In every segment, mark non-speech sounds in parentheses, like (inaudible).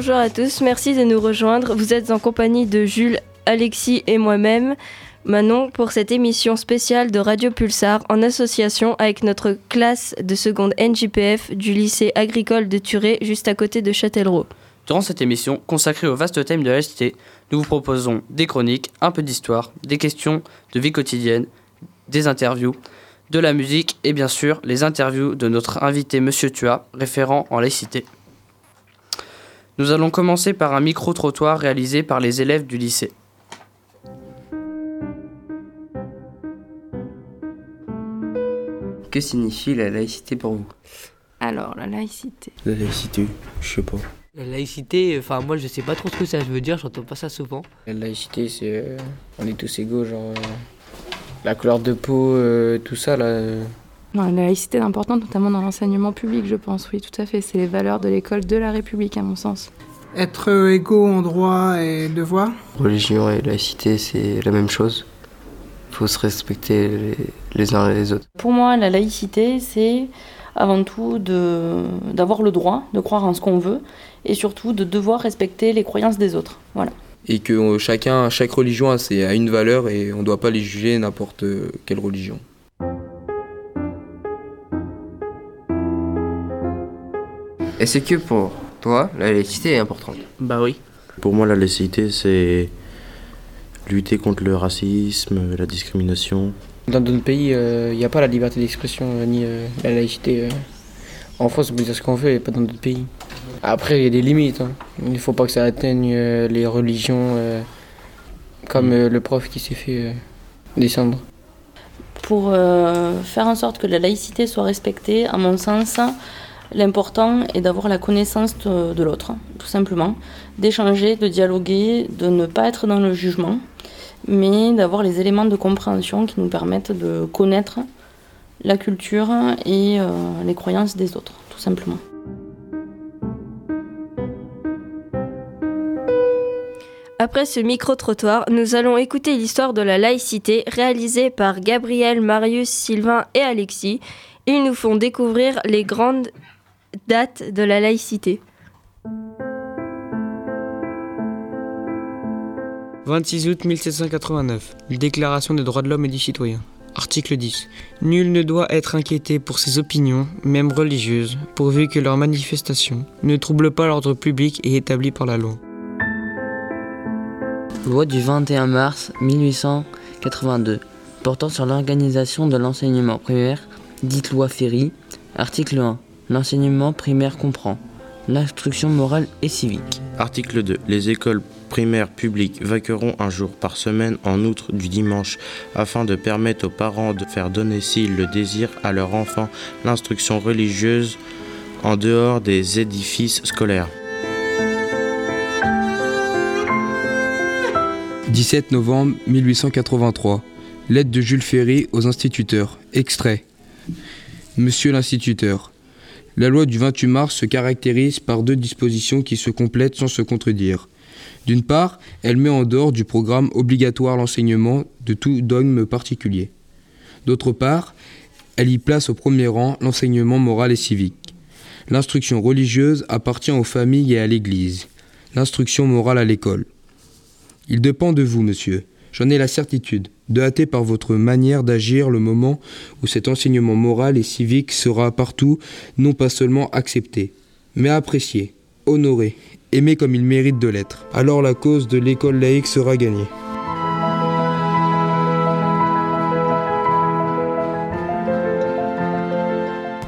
Bonjour à tous, merci de nous rejoindre. Vous êtes en compagnie de Jules, Alexis et moi-même, Manon, pour cette émission spéciale de Radio Pulsar en association avec notre classe de seconde NJPF du lycée agricole de Turé, juste à côté de Châtellerault. Durant cette émission, consacrée au vaste thème de la cité, nous vous proposons des chroniques, un peu d'histoire, des questions de vie quotidienne, des interviews, de la musique et bien sûr les interviews de notre invité Monsieur Tua, référent en laïcité. Nous allons commencer par un micro-trottoir réalisé par les élèves du lycée. Que signifie la laïcité pour vous? Alors, la laïcité. La laïcité, je sais pas. La laïcité, enfin moi je sais pas trop ce que ça veut dire, j'entends pas ça souvent. La laïcité, c'est. euh, on est tous égaux, genre. euh, la couleur de peau, euh, tout ça, là. Non, la laïcité est importante, notamment dans l'enseignement public, je pense, oui, tout à fait. C'est les valeurs de l'école de la République, à mon sens. Être euh, égaux en droit et devoir? Religion et laïcité, c'est la même chose. faut se respecter les, les uns et les autres. Pour moi, la laïcité, c'est avant tout d'avoir le droit de croire en ce qu'on veut et surtout de devoir respecter les croyances des autres. Voilà. Et que euh, chacun, chaque religion a, ses- a une valeur et on ne doit pas les juger n'importe euh, quelle religion. Est-ce que pour toi, la laïcité est importante Bah oui. Pour moi, la laïcité, c'est lutter contre le racisme, la discrimination. Dans d'autres pays, il n'y a pas la liberté d'expression euh, ni euh, la laïcité. euh. En France, on peut dire ce qu'on veut et pas dans d'autres pays. Après, il y a des limites. hein. Il ne faut pas que ça atteigne euh, les religions, euh, comme euh, le prof qui s'est fait euh, descendre. Pour euh, faire en sorte que la laïcité soit respectée, à mon sens, l'important est d'avoir la connaissance de, l'autre, tout simplement, d'échanger, de dialoguer, de ne pas être dans le jugement, mais d'avoir les éléments de compréhension qui nous permettent de connaître la culture et euh, les croyances des autres, tout simplement. Après ce micro-trottoir, nous allons écouter l'histoire de la laïcité réalisée par Gabriel, Marius, Sylvain et Alexis. Ils nous font découvrir les grandes dates de la laïcité. 26 août 1789, Déclaration des droits de l'homme et du citoyen. Article 10. Nul ne doit être inquiété pour ses opinions, même religieuses, pourvu que leurs manifestations ne troublent pas l'ordre public et établi par la loi. Loi du 21 mars 1882 portant sur l'organisation de l'enseignement primaire, dite loi Ferry. Article 1. L'enseignement primaire comprend l'instruction morale et civique. Article 2. Les écoles primaires publiques vaqueront un jour par semaine en outre du dimanche afin de permettre aux parents de faire donner s'ils le désirent à leur enfant l'instruction religieuse en dehors des édifices scolaires. 17 novembre 1883. Lettre de Jules Ferry aux instituteurs. Extrait. Monsieur l'instituteur, la loi du 28 mars se caractérise par deux dispositions qui se complètent sans se contredire. D'une part, elle met en dehors du programme obligatoire l'enseignement de tout dogme particulier. D'autre part, elle y place au premier rang l'enseignement moral et civique. L'instruction religieuse appartient aux familles et à l'Église, l'instruction morale à l'école. Il dépend de vous, monsieur, j'en ai la certitude, de hâter par votre manière d'agir le moment où cet enseignement moral et civique sera partout non pas seulement accepté, mais apprécié, honoré, aimé comme il mérite de l'être. Alors la cause de l'école laïque sera gagnée. «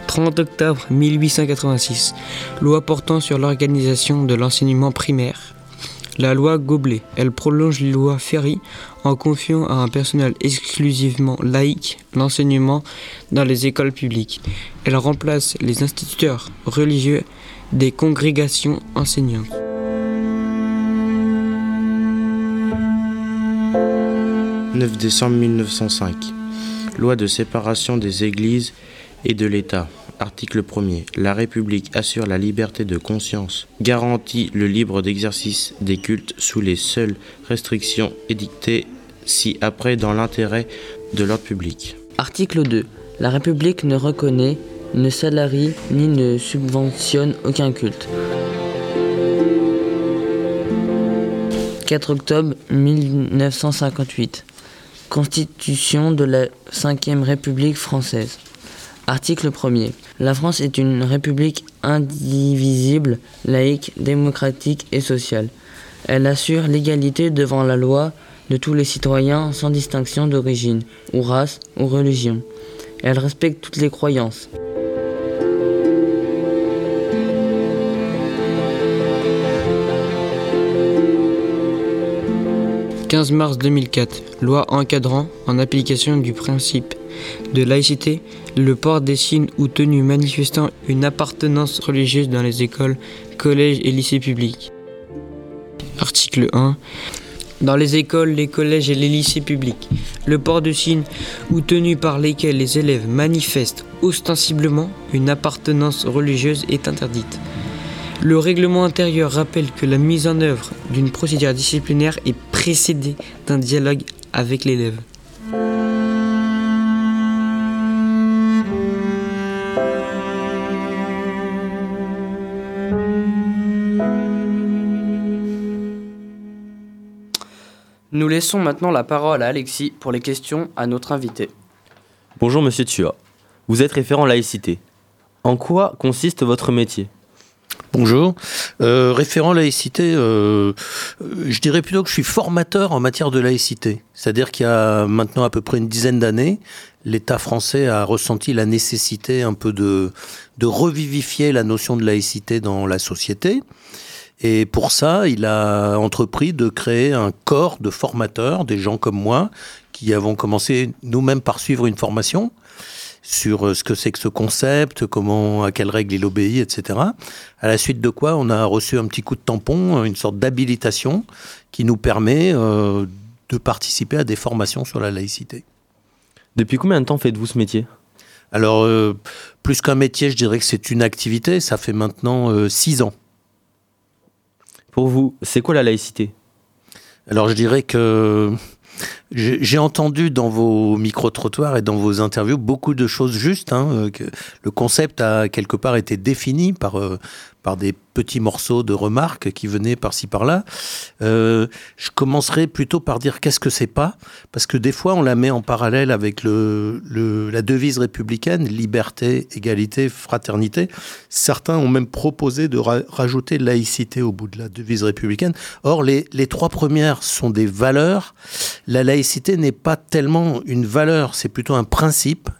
30 octobre 1886, loi portant sur l'organisation de l'enseignement primaire. La loi Goblet, elle prolonge les lois Ferry en confiant à un personnel exclusivement laïque l'enseignement dans les écoles publiques. Elle remplace les instituteurs religieux des congrégations enseignantes. 9 décembre 1905. Loi de séparation des églises et de l'État. Article 1er. La République assure la liberté de conscience, garantit le libre d'exercice des cultes sous les seules restrictions édictées si après dans l'intérêt de l'ordre public. Article 2. La République ne reconnaît, ne salarie ni ne subventionne aucun culte. 4 octobre 1958. Constitution de la 5ème République française. Article 1er. La France est une république indivisible, laïque, démocratique et sociale. Elle assure l'égalité devant la loi de tous les citoyens sans distinction d'origine, ou race, ou religion. Elle respecte toutes les croyances. 15 mars 2004, loi encadrant, en application du principe de laïcité, le port des signes ou tenues manifestant une appartenance religieuse dans les écoles, collèges et lycées publics. Article 1. Dans les écoles, les collèges et les lycées publics, le port de signes ou tenues par lesquels les élèves manifestent ostensiblement une appartenance religieuse est interdite. Le règlement intérieur rappelle que la mise en œuvre d'une procédure disciplinaire est précédée d'un dialogue avec l'élève. Nous laissons maintenant la parole à Alexis pour les questions à notre invité. Bonjour Monsieur Tua. Vous êtes référent laïcité. En quoi consiste votre métier? Bonjour. Euh, référent laïcité, euh, je dirais plutôt que je suis formateur en matière de laïcité. C'est-à-dire qu'il y a maintenant à peu près une dizaine d'années, l'État français a ressenti la nécessité un peu de, de revivifier la notion de laïcité dans la société. Et pour ça, il a entrepris de créer un corps de formateurs, des gens comme moi, qui avons commencé nous-mêmes par suivre une formation sur euh, ce que c'est que ce concept, comment, à quelles règles il obéit, etc. À la suite de quoi, on a reçu un petit coup de tampon, une sorte d'habilitation qui nous permet euh, de participer à des formations sur la laïcité. Depuis combien de temps faites-vous ce métier? Alors, euh, plus qu'un métier, je dirais que c'est une activité. Ça fait maintenant euh, six ans. Pour vous, c'est quoi la laïcité? Alors, je dirais que j'ai entendu dans vos micro-trottoirs et dans vos interviews beaucoup de choses justes. hein, euh, le concept a quelque part été défini par, euh, par des petits morceaux de remarques qui venaient par-ci par-là. Euh, je commencerai plutôt par dire qu'est-ce que c'est pas, parce que des fois on la met en parallèle avec le, la devise républicaine, liberté, égalité, fraternité. Certains ont même proposé de ra- rajouter laïcité au bout de la devise républicaine. Or, les, les trois premières sont des valeurs. La laïcité n'est pas tellement une valeur, c'est plutôt un principe.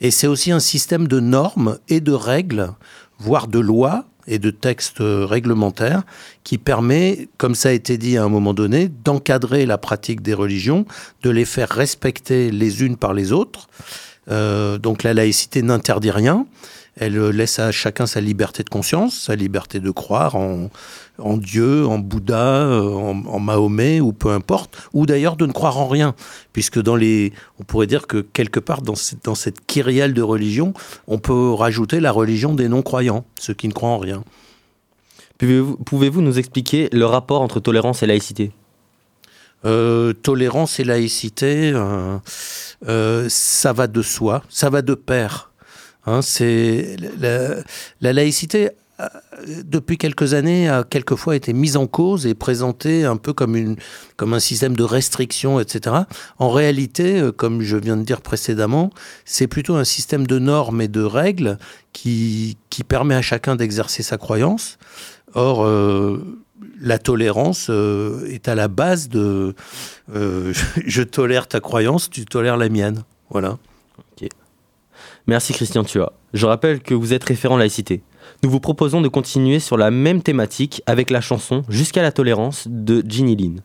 Et c'est aussi un système de normes et de règles, voire de lois et de textes euh, réglementaires qui permet, comme ça a été dit à un moment donné, d'encadrer la pratique des religions, de les faire respecter les unes par les autres. Euh, donc la laïcité n'interdit rien. Elle euh, laisse à chacun sa liberté de conscience, sa liberté de croire en, en Dieu, en Bouddha, euh, en, en Mahomet ou peu importe, ou d'ailleurs de ne croire en rien, puisque dans les, on pourrait dire que quelque part dans cette, dans cette kyrielle de religion, on peut rajouter la religion des non-croyants, ceux qui ne croient en rien. Pouvez-vous nous expliquer le rapport entre tolérance et laïcité? Euh, tolérance et laïcité, euh, euh, ça va de soi, ça va de pair. Hein, c'est la, la laïcité euh, depuis quelques années a quelquefois été mise en cause et présentée un peu comme une comme un système de restriction, etc. En réalité, euh, comme je viens de dire précédemment, c'est plutôt un système de normes et de règles qui qui permet à chacun d'exercer sa croyance. Or, euh, la tolérance est à la base de (laughs) je tolère ta croyance, tu tolères la mienne. Voilà. Merci Christian Tua. Je rappelle que vous êtes référent laïcité. Nous vous proposons de continuer sur la même thématique avec la chanson Jusqu'à la tolérance de Ginny Lynn.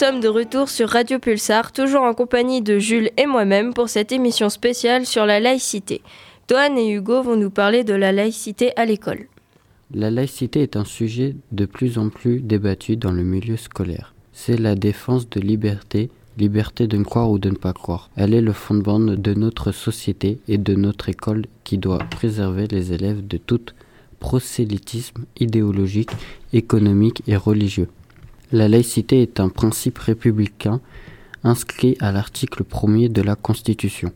Sommes de retour sur Radio Pulsar, toujours en compagnie de Jules et moi-même pour cette émission spéciale sur la laïcité. Toine et Hugo vont nous parler de la laïcité à l'école. La laïcité est un sujet de plus en plus débattu dans le milieu scolaire. C'est la défense de liberté, liberté de croire ou de ne pas croire. Elle est le fondement de notre société et de notre école qui doit préserver les élèves de tout prosélytisme idéologique, économique et religieux. La laïcité est un principe républicain inscrit à l'article 1er de la Constitution.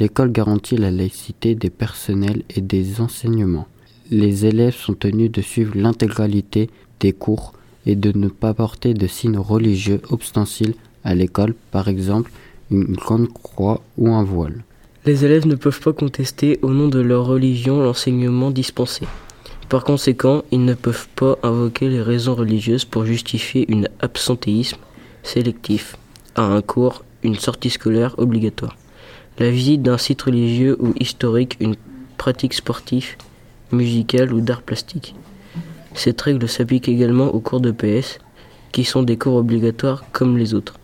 L'école garantit la laïcité des personnels et des enseignements. Les élèves sont tenus de suivre l'intégralité des cours et de ne pas porter de signes religieux ostensiles à l'école, par exemple une grande croix ou un voile. Les élèves ne peuvent pas contester au nom de leur religion l'enseignement dispensé. Par conséquent, ils ne peuvent pas invoquer les raisons religieuses pour justifier un absentéisme sélectif à un cours, une sortie scolaire obligatoire, la visite d'un site religieux ou historique, une pratique sportive, musicale ou d'art plastique. Cette règle s'applique également aux cours de PS, qui sont des cours obligatoires comme les autres.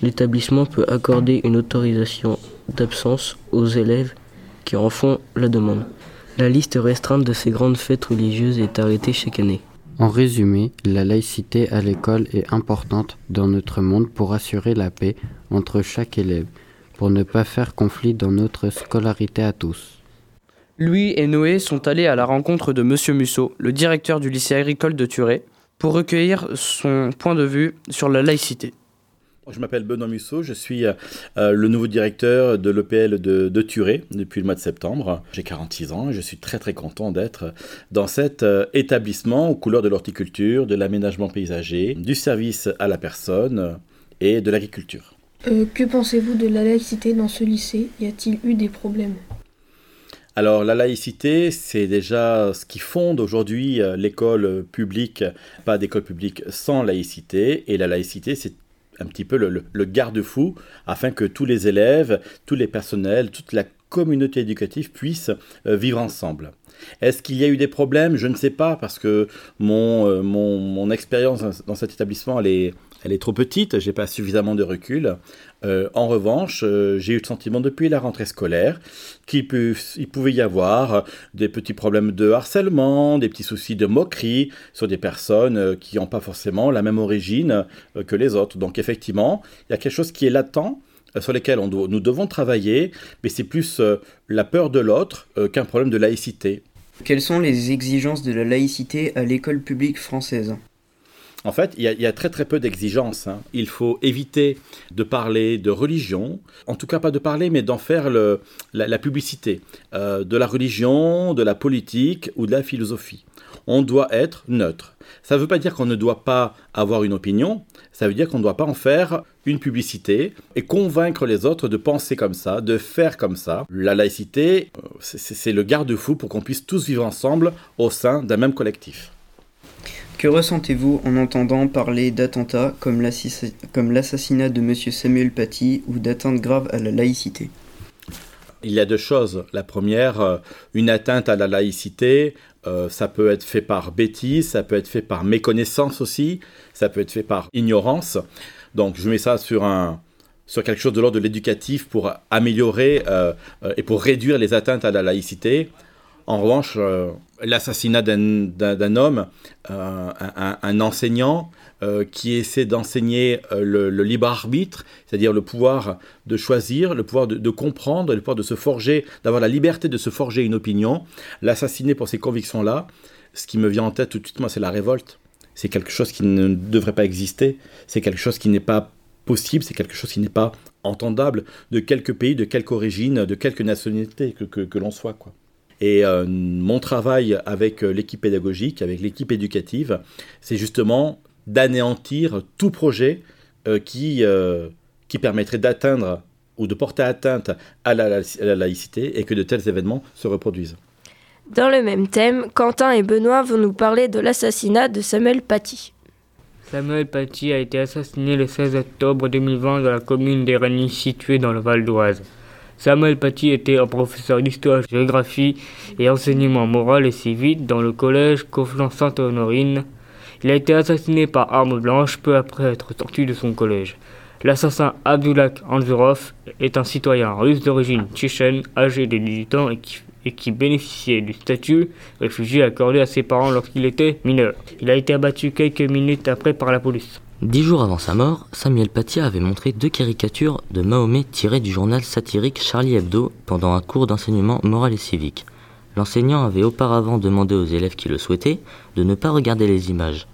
L'établissement peut accorder une autorisation d'absence aux élèves qui en font la demande. La liste restreinte de ces grandes fêtes religieuses est arrêtée chaque année. En résumé, la laïcité à l'école est importante dans notre monde pour assurer la paix entre chaque élève, pour ne pas faire conflit dans notre scolarité à tous. Louis et Noé sont allés à la rencontre de Monsieur Musso, le directeur du lycée agricole de Turé, pour recueillir son point de vue sur la laïcité. Je m'appelle Benoît Musso, je suis euh, le nouveau directeur de l'EPL de, de Turé depuis le mois de septembre. J'ai 46 ans et je suis très très content d'être dans cet euh, établissement aux couleurs de l'horticulture, de l'aménagement paysager, du service à la personne et de l'agriculture. Euh, que pensez-vous de la laïcité dans ce lycée? Y a-t-il eu des problèmes? Alors la laïcité, c'est déjà ce qui fonde aujourd'hui euh, l'école publique, pas d'école publique sans laïcité, et la laïcité, c'est un petit peu le, garde-fou afin que tous les élèves, tous les personnels, toute la communauté éducative puissent euh, vivre ensemble. Est-ce qu'il y a eu des problèmes? Je ne sais pas parce que mon, euh, mon, mon expérience dans cet établissement, elle est, elle est trop petite, j'ai pas suffisamment de recul. Euh, en revanche, euh, j'ai eu le sentiment depuis la rentrée scolaire qu'il pouvait y avoir des petits problèmes de harcèlement, des petits soucis de moquerie sur des personnes euh, qui n'ont pas forcément la même origine que les autres. Donc effectivement, il y a quelque chose qui est latent sur doit- nous devons travailler, mais c'est plus la peur de l'autre qu'un problème de laïcité. Quelles sont les exigences de la laïcité à l'école publique française? En fait, il y, a- très très peu d'exigences. hein. Il faut éviter de parler de religion, en tout cas pas de parler, mais d'en faire la, publicité euh, de la religion, de la politique ou de la philosophie. On doit être neutre. Ça ne veut pas dire qu'on ne doit pas avoir une opinion, ça veut dire qu'on ne doit pas en faire une publicité et convaincre les autres de penser comme ça, de faire comme ça. La laïcité, euh, c'est le garde-fou pour qu'on puisse tous vivre ensemble au sein d'un même collectif. Que ressentez-vous en entendant parler d'attentats comme l'assassinat de M. Samuel Paty ou d'atteintes graves à la laïcité? Il y a deux choses. La première, euh, une atteinte à la laïcité, euh, ça peut être fait par bêtise, ça peut être fait par méconnaissance aussi, ça peut être fait par ignorance. Donc je mets ça sur, quelque chose de l'ordre de l'éducatif pour améliorer euh, et pour réduire les atteintes à la laïcité. En revanche, l'assassinat d'un- homme, euh, un, enseignant euh, qui essaie d'enseigner euh, le, libre arbitre, c'est-à-dire le pouvoir de choisir, le pouvoir de, comprendre, le pouvoir de se forger, d'avoir la liberté de se forger une opinion, l'assassiner pour ces convictions-là, ce qui me vient en tête tout de suite, moi, c'est la révolte. C'est quelque chose qui ne devrait pas exister, c'est quelque chose qui n'est pas possible, c'est quelque chose qui n'est pas entendable de quelque pays, de quelque origine, de quelque nationalité que, que, que l'on soit. Quoi. Et euh, mon travail avec euh, l'équipe pédagogique, avec l'équipe éducative, c'est justement d'anéantir tout projet euh, qui, euh, qui permettrait d'atteindre ou de porter atteinte à la, à la laïcité et que de tels événements se reproduisent. Dans le même thème, Quentin et Benoît vont nous parler de l'assassinat de Samuel Paty. Samuel Paty a été assassiné le 16 octobre 2020 dans la commune d'Éragny située dans le Val d'Oise. Samuel Paty était un professeur d'histoire, géographie et enseignement moral et civique dans le collège Conflans-Sainte-Honorine. Il a été assassiné par arme blanche peu après être sorti de son collège. L'assassin Abdullah Anzurov est un citoyen russe d'origine tchétchène âgé de 18 ans et qui, et qui bénéficiait du statut réfugié accordé à ses parents lorsqu'il était mineur. Il a été abattu quelques minutes après par la police. Dix jours avant sa mort, Samuel Paty avait montré deux caricatures de Mahomet tirées du journal satirique Charlie Hebdo pendant un cours d'enseignement moral et civique. L'enseignant avait auparavant demandé aux élèves qui le souhaitaient de ne pas regarder les images.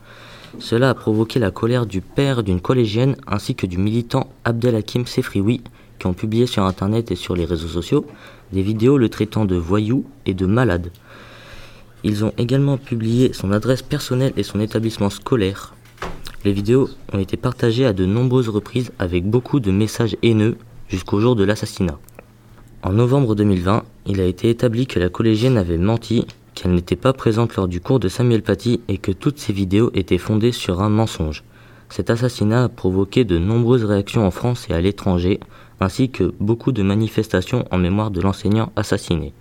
Cela a provoqué la colère du père d'une collégienne ainsi que du militant Abdelhakim Sefrioui qui ont publié sur internet et sur les réseaux sociaux des vidéos le traitant de voyou et de malade. Ils ont également publié son adresse personnelle et son établissement scolaire. Les vidéos ont été partagées à de nombreuses reprises avec beaucoup de messages haineux jusqu'au jour de l'assassinat. En novembre 2020, il a été établi que la collégienne avait menti, qu'elle n'était pas présente lors du cours de Samuel Paty et que toutes ces vidéos étaient fondées sur un mensonge. Cet assassinat a provoqué de nombreuses réactions en France et à l'étranger, ainsi que beaucoup de manifestations en mémoire de l'enseignant assassiné.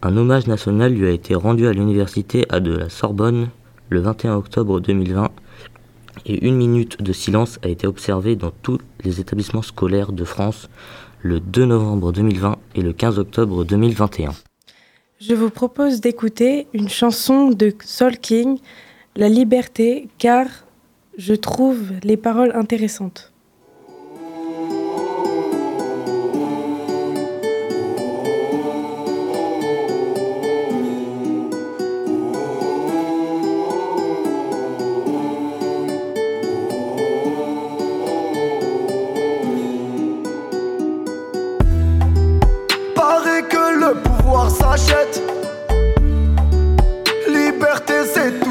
Un hommage national lui a été rendu à l'université à de la Sorbonne le 21 octobre 2020 et une minute de silence a été observée dans tous les établissements scolaires de France le 2 novembre 2020 et le 15 octobre 2021. Je vous propose d'écouter une chanson de Soul King, La liberté, car je trouve les paroles intéressantes. Pouvoir s'achète. Liberté, c'est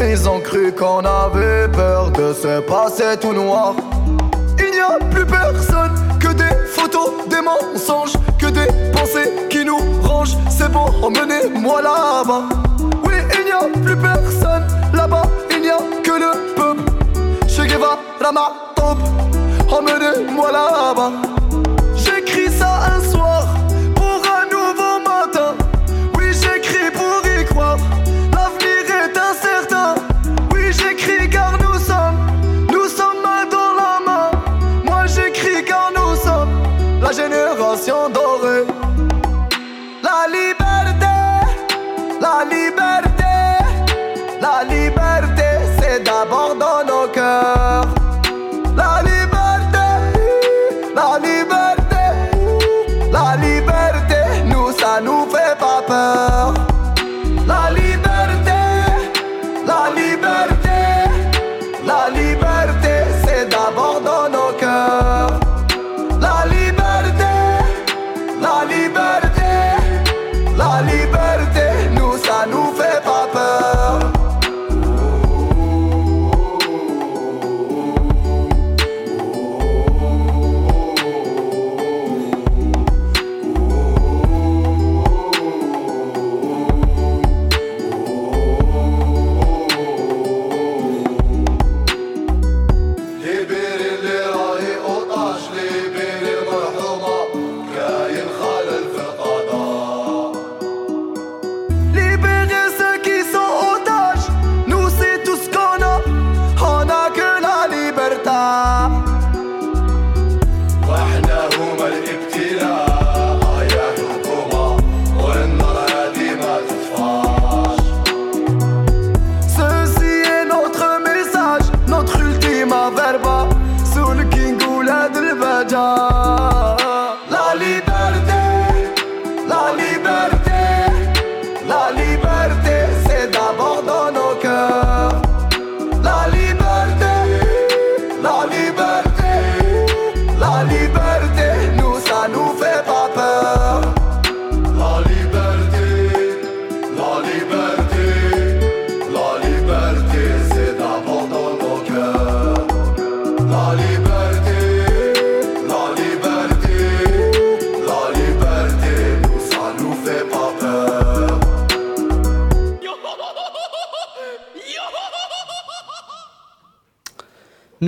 Ils ont cru qu'on avait peur de se passer tout noir. Il n'y a plus personne que des photos, des mensonges, que des pensées qui nous rangent. C'est bon, emmenez-moi là-bas. Oui, il n'y a plus personne là-bas, il n'y a que le peuple. Che Guevara, ma top, emmenez-moi là-bas.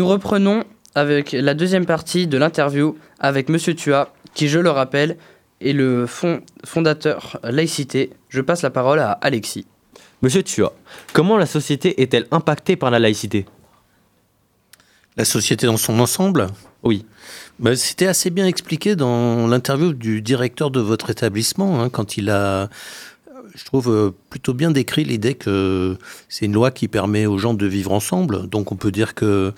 Nous reprenons avec la deuxième partie de l'interview avec Monsieur Tua, qui, je le rappelle, est le fond- fondateur laïcité. Je passe la parole à Alexis. Monsieur Tua, comment la société est-elle impactée par la laïcité? La société dans son ensemble? Oui. Bah, C'était assez bien expliqué dans l'interview du directeur de votre établissement, hein, quand il a, je trouve, euh, plutôt bien décrit l'idée que c'est une loi qui permet aux gens de vivre ensemble. Donc on peut dire que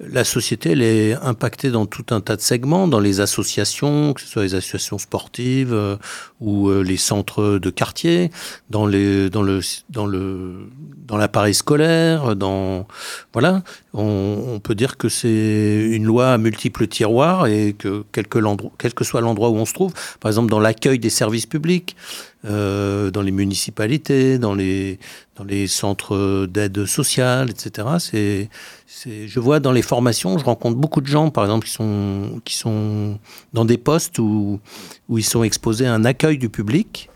la société, elle est impactée dans tout un tas de segments, dans les associations, que ce soit les associations sportives euh, ou euh, les centres de quartier, dans les, dans le, dans le, dans l'appareil scolaire, dans, voilà. On, peut dire que c'est une loi à multiples tiroirs et que quel que, l'endroit- quel que soit l'endroit où on se trouve, par exemple dans l'accueil des services publics, euh, dans les municipalités, dans les, dans les centres d'aide sociale, etc. C'est, c'est, je vois dans les formations, je rencontre beaucoup de gens, par exemple, qui sont, qui sont dans des postes où, où ils sont exposés à un accueil du public.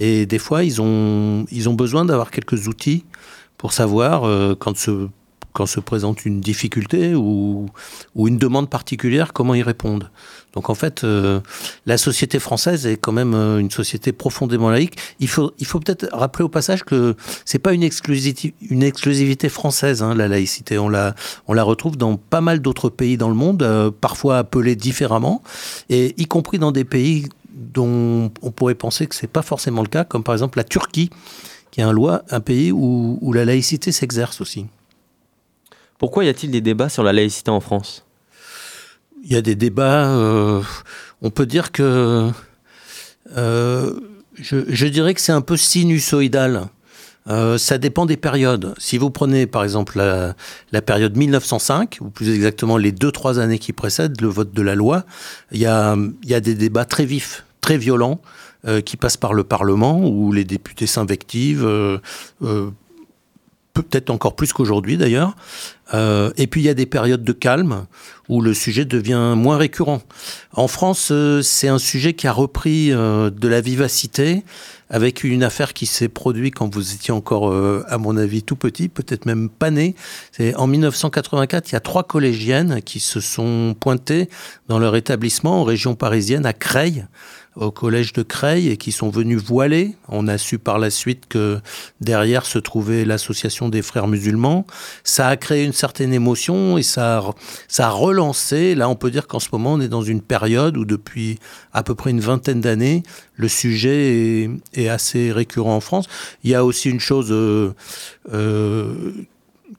Et des fois, ils ont, ils ont besoin d'avoir quelques outils pour savoir euh, quand se quand se présente une difficulté ou, une demande particulière, comment y répondre. Donc en fait, euh, la société française est quand même euh, une société profondément laïque. Il faut, il faut peut-être rappeler au passage que c'est pas une exclusivité, française, hein, la laïcité. On la, on la retrouve dans pas mal d'autres pays dans le monde, euh, parfois appelés différemment, et y compris dans des pays dont on pourrait penser que c'est pas forcément le cas, comme par exemple la Turquie, qui est un, pays où la laïcité s'exerce aussi. Pourquoi y a-t-il des débats sur la laïcité en France? Il y a des débats. euh, on peut dire que. euh, je, dirais que c'est un peu sinusoïdal. Euh, ça dépend des périodes. Si vous prenez par exemple la, période 1905, ou plus exactement les deux trois années qui précèdent le vote de la loi, il y a, des débats très vifs, très violents qui passent par le Parlement, où les députés s'invectivent, peut-être encore plus qu'aujourd'hui d'ailleurs. Euh, et puis il y a des périodes de calme où le sujet devient moins récurrent. En France, euh, c'est un sujet qui a repris euh, de la vivacité avec une affaire qui s'est produite quand vous étiez encore, à mon avis, tout petit, peut-être même pas né. C'est en 1984, il y a trois collégiennes qui se sont pointées dans leur établissement en région parisienne, à Creil, au collège de Creil, et qui sont venues voiler. On a su par la suite que derrière se trouvait l'association des frères musulmans. Ça a créé une certaine émotion et ça a, ça a relancé. Là, on peut dire qu'en ce moment, on est dans une période où depuis à peu près une vingtaine d'années, le sujet est, assez récurrent en France. Il y a aussi une chose euh, euh,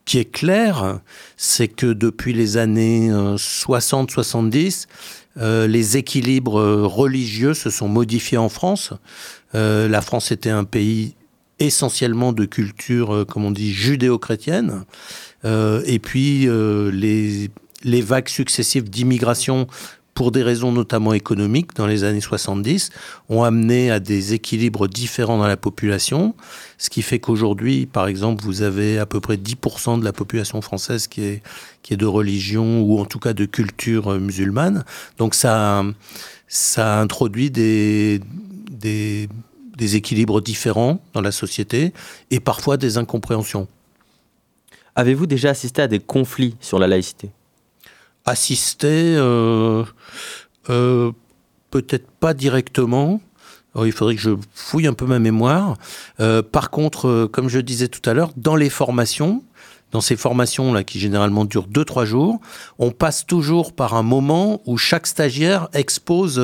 qui est claire, c'est que depuis les années 60-70, euh, les équilibres euh, religieux se sont modifiés en France. Euh, la France était un pays essentiellement de culture, comme on dit, judéo-chrétienne. Et puis, les vagues successives d'immigration pour des raisons notamment économiques dans les années 70, ont amené à des équilibres différents dans la population, ce qui fait qu'aujourd'hui, par exemple, vous avez à peu près 10% de la population française qui est, qui est de religion ou en tout cas de culture euh, musulmane. Donc ça, ça introduit des, des, des équilibres différents dans la société et parfois des incompréhensions. Avez-vous déjà assisté à des conflits sur la laïcité? Assister, euh, euh, peut-être pas directement. Il faudrait que je fouille un peu ma mémoire. Euh, par contre, comme je disais tout à l'heure, dans les formations, dans ces formations là qui généralement durent 2-3 jours, on passe toujours par un moment où chaque stagiaire expose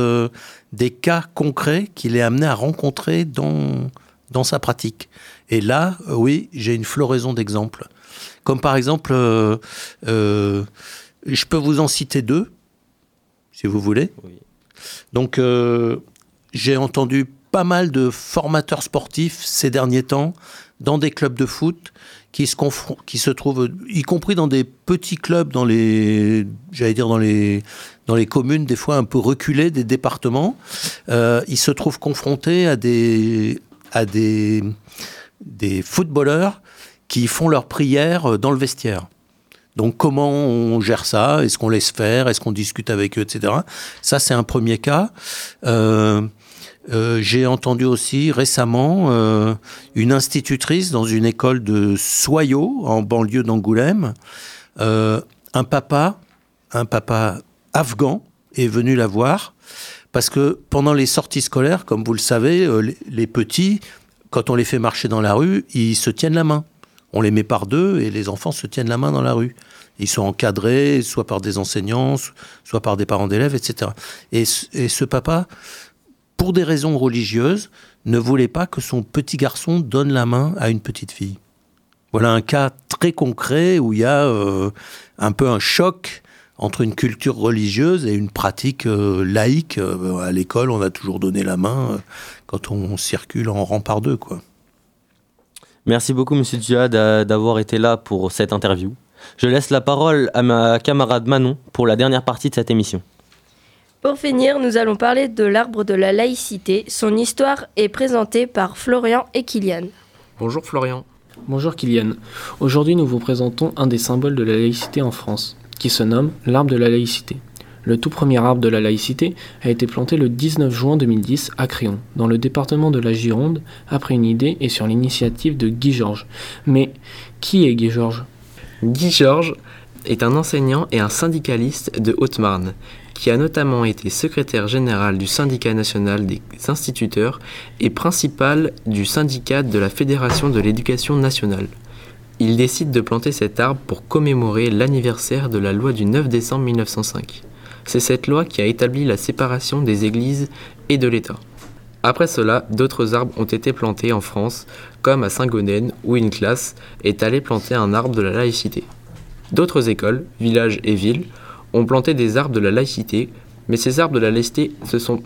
des cas concrets qu'il est amené à rencontrer dans, dans sa pratique. Et là, oui, j'ai une floraison d'exemples. Comme par exemple, je peux vous en citer deux, si vous voulez. Donc, euh, j'ai entendu pas mal de formateurs sportifs ces derniers temps dans des clubs de foot qui se, qui se trouvent, y compris dans des petits clubs, dans les, j'allais dire dans les, dans les communes, des fois un peu reculées des départements, euh, ils se trouvent confrontés à des, à des, des footballeurs qui font leurs prières dans le vestiaire. Donc comment on gère ça? Est-ce qu'on laisse faire? Est-ce qu'on discute avec eux, etc. Ça, c'est un premier cas. Euh, euh, J'ai entendu aussi récemment euh, une institutrice dans une école de Soyaux, en banlieue d'Angoulême. Un papa, un papa afghan, est venu la voir parce que pendant les sorties scolaires, comme vous le savez, les petits, quand on les fait marcher dans la rue, ils se tiennent la main. On les met par deux et les enfants se tiennent la main dans la rue. Ils sont encadrés, soit par des enseignants, soit par des parents d'élèves, etc. Et, ce- papa, pour des raisons religieuses, ne voulait pas que son petit garçon donne la main à une petite fille. Voilà un cas très concret où il y a euh, un peu un choc entre une culture religieuse et une pratique euh, laïque. Euh, à l'école, on a toujours donné la main quand on circule en rang par deux, quoi. Merci beaucoup, Monsieur Dia, d'a- d'avoir été là pour cette interview. Je laisse la parole à ma camarade Manon pour la dernière partie de cette émission. Pour finir, nous allons parler de l'arbre de la laïcité. Son histoire est présentée par Florian et Kylian. Bonjour Florian. Bonjour Kylian. Aujourd'hui, nous vous présentons un des symboles de la laïcité en France, qui se nomme l'arbre de la laïcité. Le tout premier arbre de la laïcité a été planté le 19 juin 2010 à Créon, dans le département de la Gironde, après une idée et sur l'initiative de Guy Georges. Mais qui est Guy Georges? Guy Georges est un enseignant et un syndicaliste de Haute-Marne, qui a notamment été secrétaire général du syndicat national des instituteurs et principal du syndicat de la Fédération de l'éducation nationale. Il décide de planter cet arbre pour commémorer l'anniversaire de la loi du 9 décembre 1905. C'est cette loi qui a établi la séparation des églises et de l'État. Après cela, d'autres arbres ont été plantés en France, comme à Saint-Gaudens, où une classe est allée planter un arbre de la laïcité. D'autres écoles, villages et villes ont planté des arbres de la laïcité, mais ces arbres de la laïcité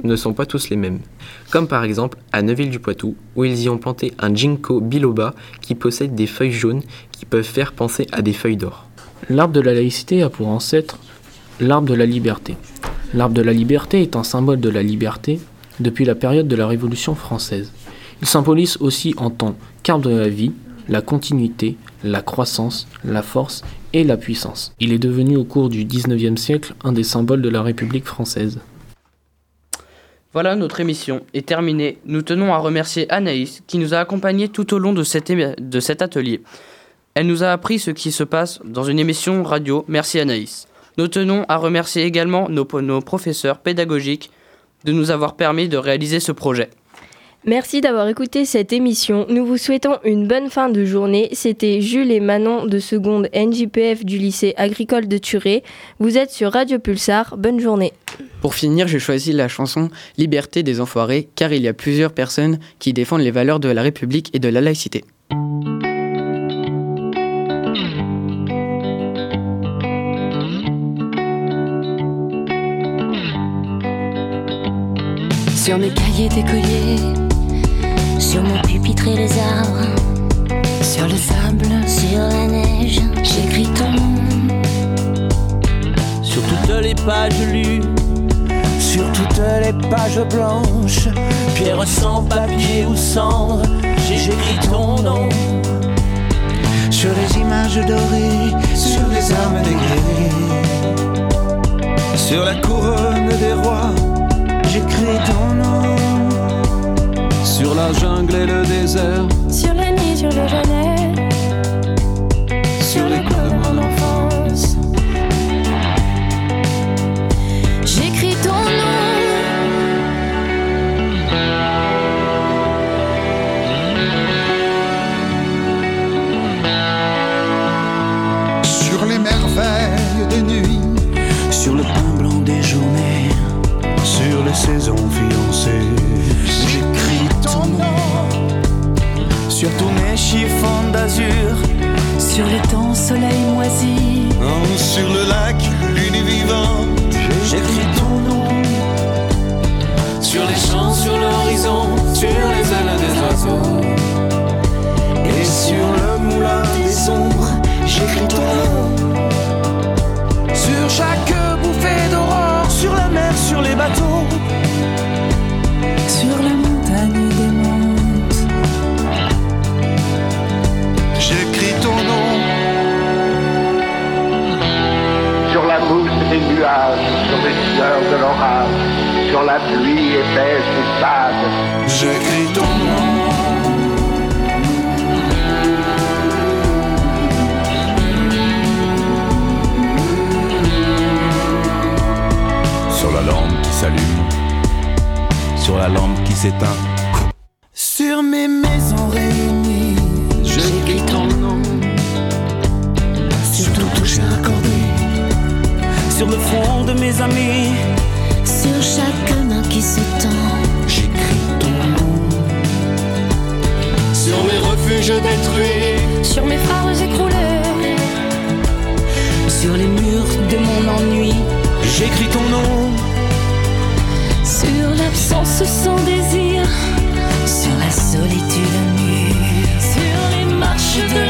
ne sont pas tous les mêmes. Comme par exemple à Neuville-du-Poitou, où ils y ont planté un ginkgo biloba qui possède des feuilles jaunes qui peuvent faire penser à des feuilles d'or. L'arbre de la laïcité a pour ancêtre l'arbre de la liberté. L'arbre de la liberté est un symbole de la liberté, depuis la période de la Révolution française. Il symbolise aussi en tant qu'arbre de la vie, la continuité, la croissance, la force et la puissance. Il est devenu au cours du XIXe siècle un des symboles de la République française. Voilà, notre émission est terminée. Nous tenons à remercier Anaïs qui nous a accompagnés tout au long de cet atelier. Elle nous a appris ce qui se passe dans une émission radio. Merci Anaïs. Nous tenons à remercier également nos, nos professeurs pédagogiques de nous avoir permis de réaliser ce projet. Merci d'avoir écouté cette émission. Nous vous souhaitons une bonne fin de journée. C'était Jules et Manon de seconde NJPF du lycée agricole de Turé. Vous êtes sur Radio Pulsar. Bonne journée. Pour finir, j'ai choisi la chanson Liberté des enfoirés car il y a plusieurs personnes qui défendent les valeurs de la République et de la laïcité. Sur mes cahiers d'écolier, sur mon pupitre et les arbres, sur le sable, sur la neige, j'écris ton nom. Sur toutes les pages lues, sur toutes les pages blanches, pierre sans papier ou cendre, j'écris ton nom. Sur les images dorées, sur les armes dégradées, sur la couronne des rois, ton nom. Sur la jungle et le désert, Sur la nuit, sur le jamais, sur la lampe qui s'éteint. Sur mes maisons réunies, j'écris ton nom. Sur ton toucher accordé, sur le front de mes amis. Sur chaque main qui s'étend, j'écris ton nom. Sur mes refuges détruits, sur mes phares écroulés, sur les murs de mon ennui, j'écris ton sous son désir, sur la solitude nue, sur les marches de